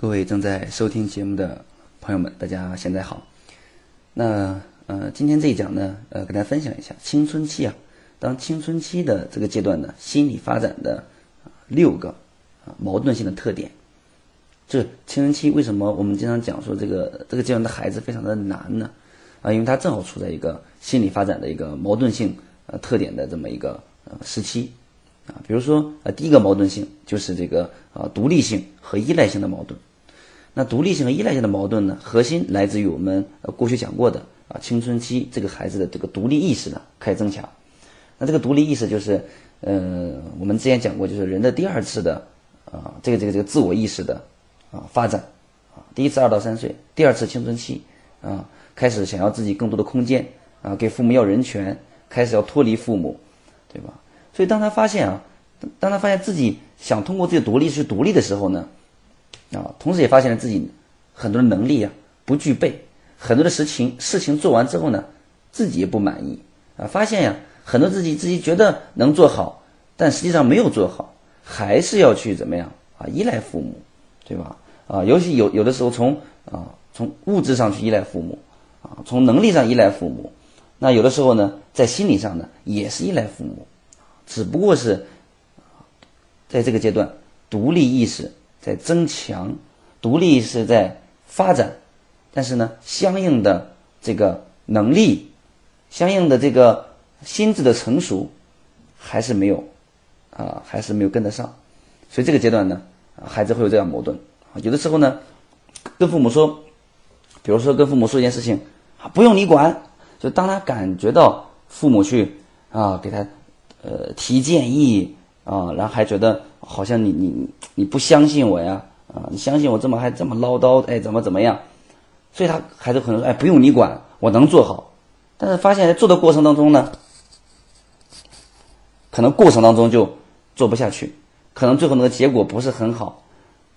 各位正在收听节目的朋友们，大家现在好。那呃，今天这一讲呢，呃，跟大家分享一下青春期啊，当青春期的这个阶段呢，心理发展的六个啊矛盾性的特点。这青春期为什么我们经常讲说这个这个阶段的孩子非常的难呢？啊，因为他正好处在一个心理发展的一个矛盾性呃特点的这么一个呃时期。啊，比如说，呃，第一个矛盾性就是这个啊，独立性和依赖性的矛盾。那独立性和依赖性的矛盾呢，核心来自于我们呃过去讲过的啊，青春期这个孩子的这个独立意识呢开始增强。那这个独立意识就是，呃，我们之前讲过，就是人的第二次的啊，这个这个这个自我意识的啊发展啊，第一次二到三岁，第二次青春期啊，开始想要自己更多的空间啊，给父母要人权，开始要脱离父母，对吧？所以，当他发现啊，当他发现自己想通过自己独立去独立的时候呢，啊，同时也发现了自己很多的能力啊不具备，很多的事情事情做完之后呢，自己也不满意啊，发现呀，很多自己自己觉得能做好，但实际上没有做好，还是要去怎么样啊，依赖父母，对吧？啊，尤其有有的时候从啊从物质上去依赖父母，啊，从能力上依赖父母，那有的时候呢，在心理上呢，也是依赖父母。只不过是，在这个阶段，独立意识在增强，独立意识在发展，但是呢，相应的这个能力，相应的这个心智的成熟，还是没有，啊，还是没有跟得上，所以这个阶段呢，孩子会有这样矛盾啊。有的时候呢，跟父母说，比如说跟父母说一件事情啊，不用你管，就当他感觉到父母去啊给他。呃，提建议啊，然后还觉得好像你你你不相信我呀啊，你相信我这么还这么唠叨，哎，怎么怎么样？所以他孩子可能说，哎，不用你管，我能做好。但是发现，在做的过程当中呢，可能过程当中就做不下去，可能最后那个结果不是很好。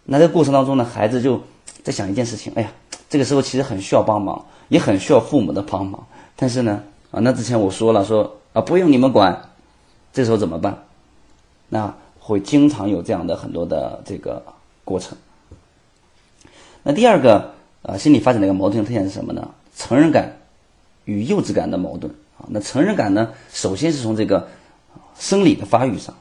那在过程当中呢，孩子就在想一件事情，哎呀，这个时候其实很需要帮忙，也很需要父母的帮忙。但是呢，啊，那之前我说了，说啊，不用你们管。这时候怎么办？那会经常有这样的很多的这个过程。那第二个啊，心理发展的一个矛盾特点是什么呢？成人感与幼稚感的矛盾啊。那成人感呢，首先是从这个生理的发育上，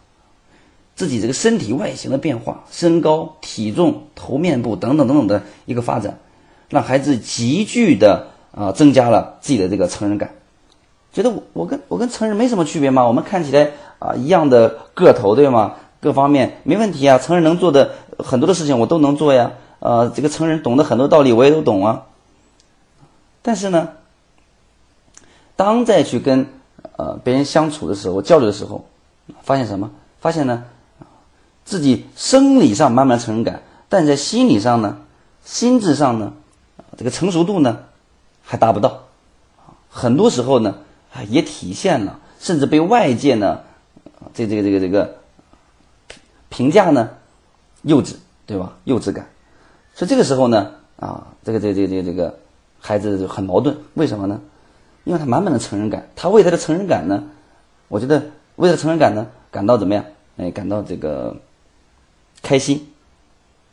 自己这个身体外形的变化、身高、体重、头面部等等等等的一个发展，让孩子急剧的啊增加了自己的这个成人感。觉得我我跟我跟成人没什么区别吗？我们看起来啊一样的个头，对吗？各方面没问题啊。成人能做的很多的事情我都能做呀。呃，这个成人懂得很多道理我也都懂啊。但是呢，当再去跟呃别人相处的时候、交流的时候，发现什么？发现呢，自己生理上慢慢成人感，但在心理上呢、心智上呢，这个成熟度呢还达不到。很多时候呢。也体现了，甚至被外界呢，这这个这个这个评价呢，幼稚，对吧？幼稚感。所以这个时候呢，啊，这个这个这个这个孩子就很矛盾，为什么呢？因为他满满的成人感，他为他的成人感呢，我觉得为了成人感呢，感到怎么样？哎，感到这个开心。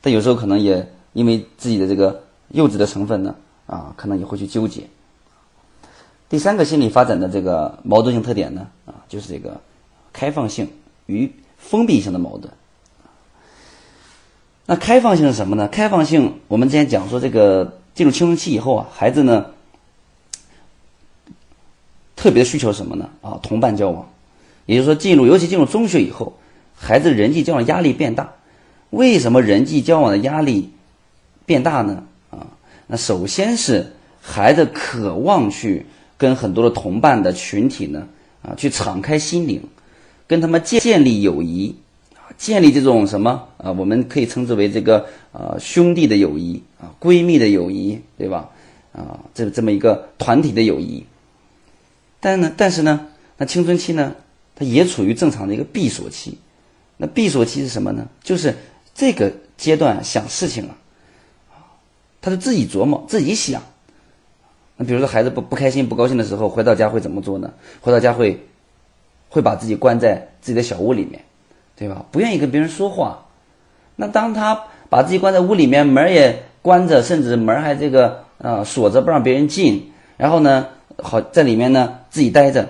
但有时候可能也因为自己的这个幼稚的成分呢，啊，可能也会去纠结。第三个心理发展的这个矛盾性特点呢，啊，就是这个开放性与封闭性的矛盾。那开放性是什么呢？开放性，我们之前讲说，这个进入青春期以后啊，孩子呢，特别需求什么呢？啊，同伴交往，也就是说，进入尤其进入中学以后，孩子人际交往压力变大。为什么人际交往的压力变大呢？啊，那首先是孩子渴望去。跟很多的同伴的群体呢，啊，去敞开心灵，跟他们建建立友谊，啊，建立这种什么啊，我们可以称之为这个呃兄弟的友谊啊，闺蜜的友谊，对吧？啊，这这么一个团体的友谊。但呢，但是呢，那青春期呢，它也处于正常的一个闭锁期。那闭锁期是什么呢？就是这个阶段想事情了，啊，他就自己琢磨，自己想。那比如说孩子不不开心不高兴的时候，回到家会怎么做呢？回到家会，会把自己关在自己的小屋里面，对吧？不愿意跟别人说话。那当他把自己关在屋里面，门也关着，甚至门还这个啊锁着，不让别人进。然后呢，好在里面呢自己待着。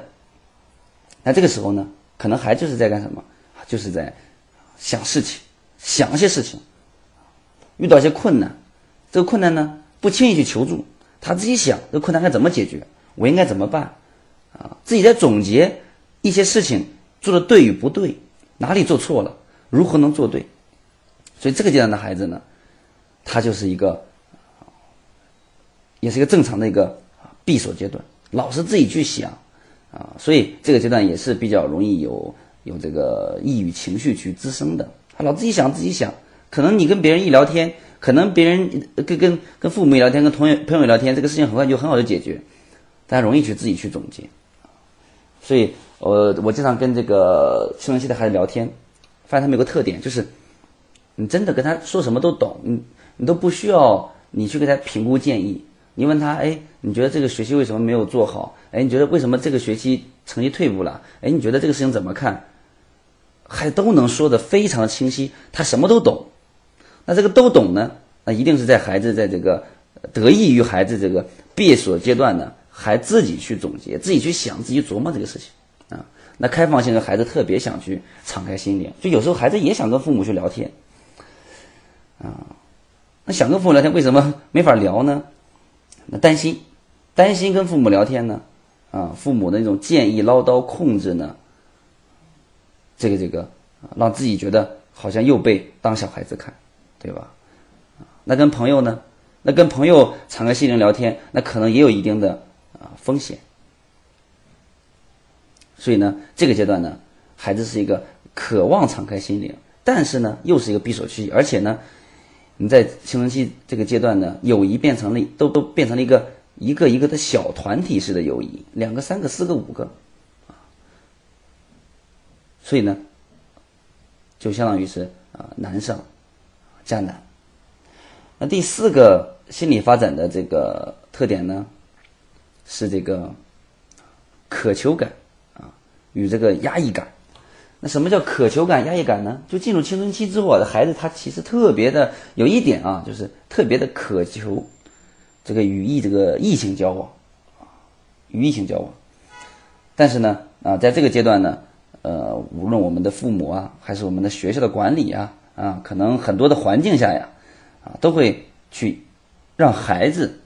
那这个时候呢，可能还就是在干什么？就是在想事情，想一些事情。遇到一些困难，这个困难呢不轻易去求助，他自己想这个困难该怎么解决，我应该怎么办？啊，自己在总结一些事情做的对与不对，哪里做错了，如何能做对？所以这个阶段的孩子呢，他就是一个，也是一个正常的一个闭锁阶段，老是自己去想，啊，所以这个阶段也是比较容易有有这个抑郁情绪去滋生的。他老自己想自己想，可能你跟别人一聊天，可能别人跟跟跟父母一聊天，跟同学朋友聊天，这个事情很快就很好的解决，但容易去自己去总结。所以，我我经常跟这个青春期的孩子聊天，发现他们有个特点，就是。你真的跟他说什么都懂，你你都不需要你去给他评估建议。你问他，哎，你觉得这个学期为什么没有做好？哎，你觉得为什么这个学期成绩退步了？哎，你觉得这个事情怎么看？还都能说的非常清晰，他什么都懂。那这个都懂呢？那一定是在孩子在这个得益于孩子这个闭锁阶段呢，还自己去总结、自己去想、自己琢磨这个事情。那开放性的孩子特别想去敞开心灵，就有时候孩子也想跟父母去聊天。啊，那想跟父母聊天，为什么没法聊呢？那担心，担心跟父母聊天呢？啊，父母的那种建议、唠叨、控制呢？这个这个，让自己觉得好像又被当小孩子看，对吧？那跟朋友呢？那跟朋友敞开心灵聊天，那可能也有一定的啊风险。所以呢，这个阶段呢，孩子是一个渴望敞开心灵，但是呢，又是一个闭锁期，而且呢。你在青春期这个阶段呢，友谊变成了都都变成了一个一个一个的小团体式的友谊，两个、三个、四个、五个，啊，所以呢，就相当于是啊难上加难。那第四个心理发展的这个特点呢，是这个渴求感与这个压抑感。那什么叫渴求感、压抑感呢？就进入青春期之后啊，孩子他其实特别的有一点啊，就是特别的渴求这个与异这个异性交往啊，与异性交往。但是呢，啊，在这个阶段呢，呃，无论我们的父母啊，还是我们的学校的管理啊，啊，可能很多的环境下呀，啊，都会去让孩子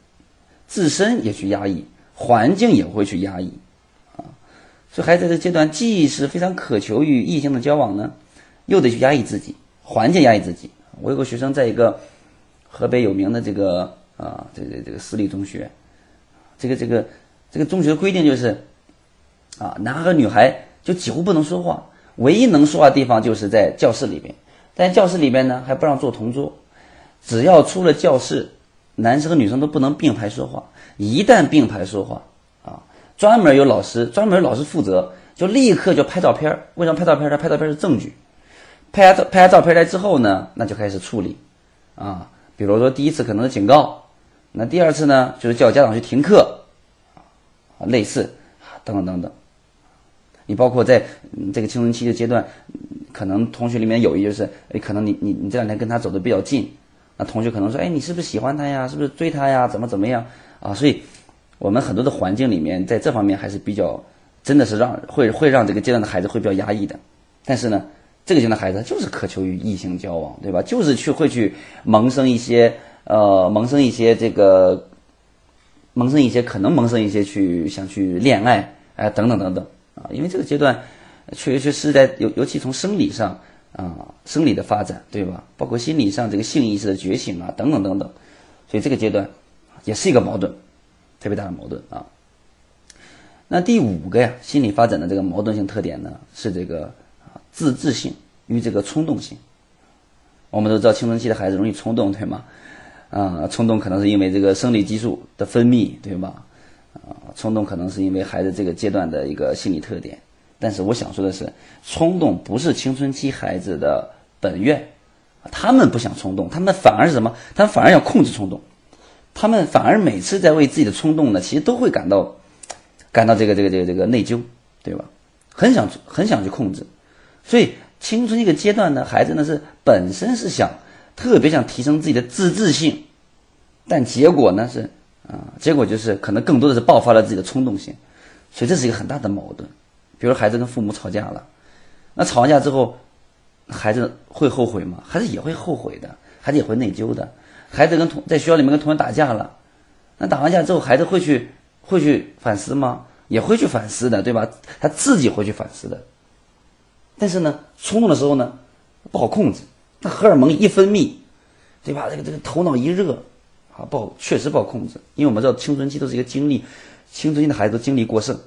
自身也去压抑，环境也会去压抑。所以孩子这阶段，既是非常渴求与异性的交往呢，又得去压抑自己，环境压抑自己。我有个学生在一个河北有名的这个啊，这个这个私立中学，这个这个这个中学规定就是，啊，男孩和女孩就几乎不能说话，唯一能说话的地方就是在教室里边。在教室里边呢，还不让坐同桌，只要出了教室，男生和女生都不能并排说话。一旦并排说话，专门有老师，专门有老师负责，就立刻就拍照片为什么拍照片他拍照片是证据。拍照拍照片来之后呢，那就开始处理。啊，比如说第一次可能是警告，那第二次呢就是叫家长去停课，啊，类似等等等等。你包括在这个青春期的阶段，可能同学里面有一就是，哎，可能你你你这两天跟他走的比较近，那同学可能说，哎，你是不是喜欢他呀？是不是追他呀？怎么怎么样？啊，所以。我们很多的环境里面，在这方面还是比较，真的是让会会让这个阶段的孩子会比较压抑的。但是呢，这个阶段的孩子就是渴求于异性交往，对吧？就是去会去萌生一些呃，萌生一些这个，萌生一些可能萌生一些去想去恋爱哎等等等等啊。因为这个阶段确确实实在尤尤其从生理上啊，生理的发展对吧？包括心理上这个性意识的觉醒啊等等等等，所以这个阶段也是一个矛盾。特别大的矛盾啊！那第五个呀，心理发展的这个矛盾性特点呢，是这个自制性与这个冲动性。我们都知道青春期的孩子容易冲动，对吗？啊，冲动可能是因为这个生理激素的分泌，对吧？啊，冲动可能是因为孩子这个阶段的一个心理特点。但是我想说的是，冲动不是青春期孩子的本愿，他们不想冲动，他们反而是什么？他们反而要控制冲动。他们反而每次在为自己的冲动呢，其实都会感到感到这个这个这个这个内疚，对吧？很想很想去控制，所以青春这个阶段呢，孩子呢是本身是想特别想提升自己的自制性，但结果呢是啊，结果就是可能更多的是爆发了自己的冲动性，所以这是一个很大的矛盾。比如孩子跟父母吵架了，那吵完架之后，孩子会后悔吗？孩子也会后悔的，孩子也会内疚的。孩子跟同在学校里面跟同学打架了，那打完架之后，孩子会去会去反思吗？也会去反思的，对吧？他自己会去反思的。但是呢，冲动的时候呢，不好控制。那荷尔蒙一分泌，对吧？这个这个头脑一热，啊，不好，确实不好控制。因为我们知道青春期都是一个精力，青春期的孩子精力过剩，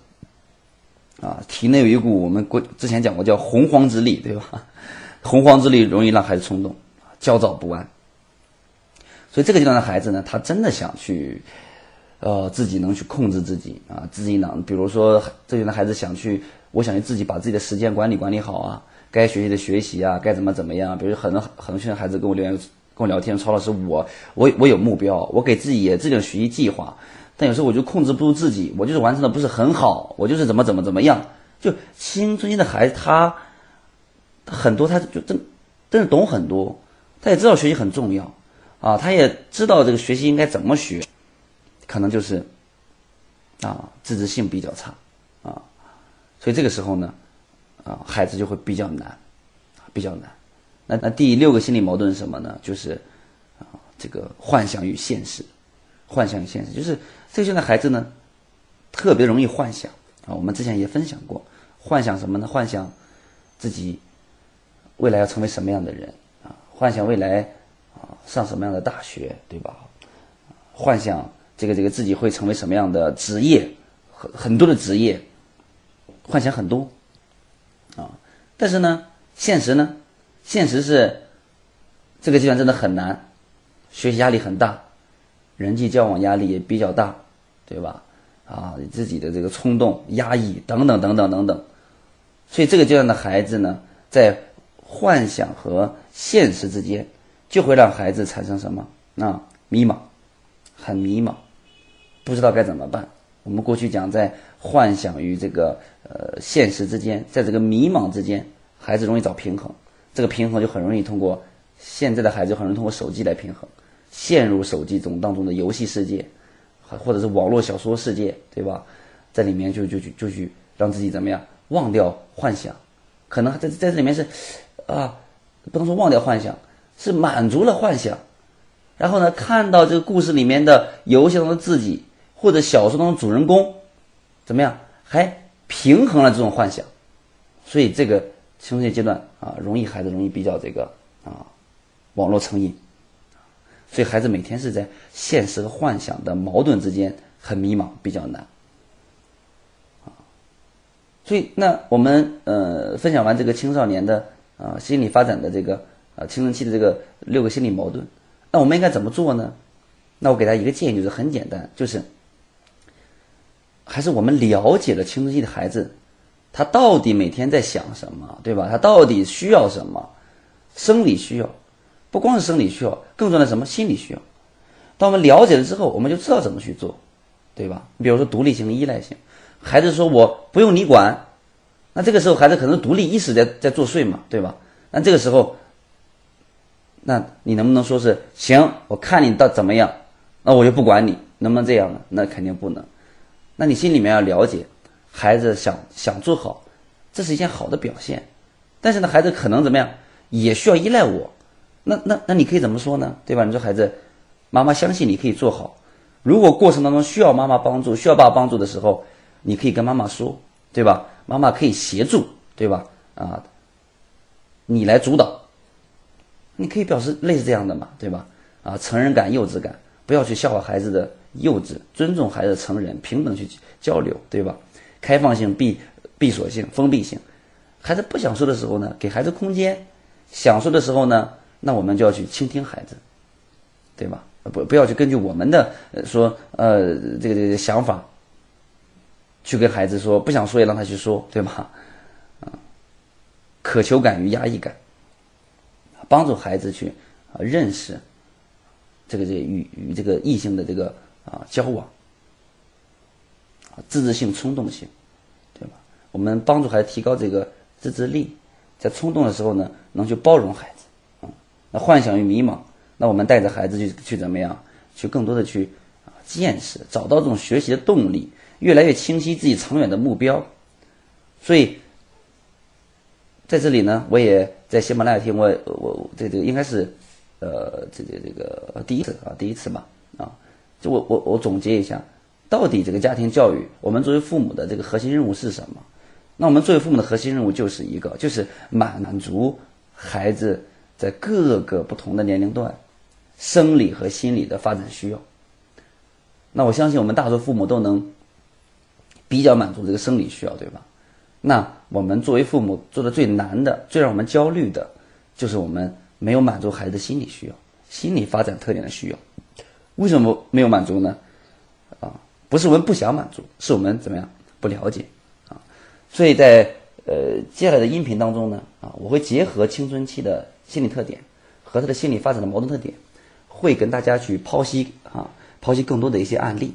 啊，体内有一股我们过之前讲过叫洪荒之力，对吧？洪荒之力容易让孩子冲动，焦躁不安。所以这个阶段的孩子呢，他真的想去，呃，自己能去控制自己啊，自己能，比如说这阶段的孩子想去，我想去自己把自己的时间管理管理好啊，该学习的学习啊，该怎么怎么样。比如很多很多现在孩子跟我留言跟我聊天，曹老师，我我我有目标，我给自己也制定学习计划，但有时候我就控制不住自己，我就是完成的不是很好，我就是怎么怎么怎么样。就青春期的孩子，他很多他就真真的懂很多，他也知道学习很重要。啊，他也知道这个学习应该怎么学，可能就是啊，自制性比较差啊，所以这个时候呢，啊，孩子就会比较难，比较难。那那第六个心理矛盾是什么呢？就是啊，这个幻想与现实，幻想与现实，就是这个现在孩子呢，特别容易幻想啊。我们之前也分享过，幻想什么呢？幻想自己未来要成为什么样的人啊？幻想未来。上什么样的大学，对吧？幻想这个这个自己会成为什么样的职业，很很多的职业，幻想很多啊。但是呢，现实呢？现实是这个阶段真的很难，学习压力很大，人际交往压力也比较大，对吧？啊，自己的这个冲动、压抑等等等等等等。所以这个阶段的孩子呢，在幻想和现实之间。就会让孩子产生什么？啊，迷茫，很迷茫，不知道该怎么办。我们过去讲，在幻想与这个呃现实之间，在这个迷茫之间，孩子容易找平衡。这个平衡就很容易通过现在的孩子很容易通过手机来平衡，陷入手机中当中的游戏世界，或者是网络小说世界，对吧？在里面就就就就去让自己怎么样忘掉幻想，可能在在这里面是啊，不能说忘掉幻想。是满足了幻想，然后呢，看到这个故事里面的游戏中的自己，或者小说当中主人公，怎么样，还平衡了这种幻想，所以这个青春期阶段啊，容易孩子容易比较这个啊，网络成瘾，所以孩子每天是在现实和幻想的矛盾之间很迷茫，比较难，啊，所以那我们呃分享完这个青少年的啊心理发展的这个。啊，青春期的这个六个心理矛盾，那我们应该怎么做呢？那我给他一个建议，就是很简单，就是还是我们了解了青春期的孩子，他到底每天在想什么，对吧？他到底需要什么？生理需要，不光是生理需要，更重要的什么？心理需要。当我们了解了之后，我们就知道怎么去做，对吧？你比如说独立性、依赖性，孩子说我不用你管，那这个时候孩子可能独立意识在在作祟嘛，对吧？那这个时候。那你能不能说是行？我看你到怎么样，那我就不管你，能不能这样呢？那肯定不能。那你心里面要了解，孩子想想做好，这是一件好的表现。但是呢，孩子可能怎么样，也需要依赖我。那那那你可以怎么说呢？对吧？你说孩子，妈妈相信你可以做好。如果过程当中需要妈妈帮助、需要爸爸帮助的时候，你可以跟妈妈说，对吧？妈妈可以协助，对吧？啊，你来主导。你可以表示类似这样的嘛，对吧？啊，成人感、幼稚感，不要去笑话孩子的幼稚，尊重孩子成人，平等去交流，对吧？开放性、闭闭锁性、封闭性，孩子不想说的时候呢，给孩子空间；想说的时候呢，那我们就要去倾听孩子，对吧？不不要去根据我们的说呃这个这个想法，去跟孩子说不想说也让他去说，对吧？啊，渴求感与压抑感。帮助孩子去啊认识这个这与与这个异性的这个啊交往啊自制性冲动性，对吧？我们帮助孩子提高这个自制力，在冲动的时候呢，能去包容孩子，啊，那幻想与迷茫，那我们带着孩子去去怎么样？去更多的去啊见识，找到这种学习的动力，越来越清晰自己长远的目标。所以在这里呢，我也在喜马拉雅听我我这这应该是呃这个这个第一次啊第一次吧啊，就我我我总结一下，到底这个家庭教育，我们作为父母的这个核心任务是什么？那我们作为父母的核心任务就是一个，就是满足孩子。在各个不同的年龄段，生理和心理的发展需要。那我相信我们大多数父母都能比较满足这个生理需要，对吧？那我们作为父母做的最难的、最让我们焦虑的，就是我们没有满足孩子心理需要、心理发展特点的需要。为什么没有满足呢？啊，不是我们不想满足，是我们怎么样不了解啊？所以在呃接下来的音频当中呢，啊，我会结合青春期的。心理特点和他的心理发展的矛盾特点，会跟大家去剖析啊，剖析更多的一些案例。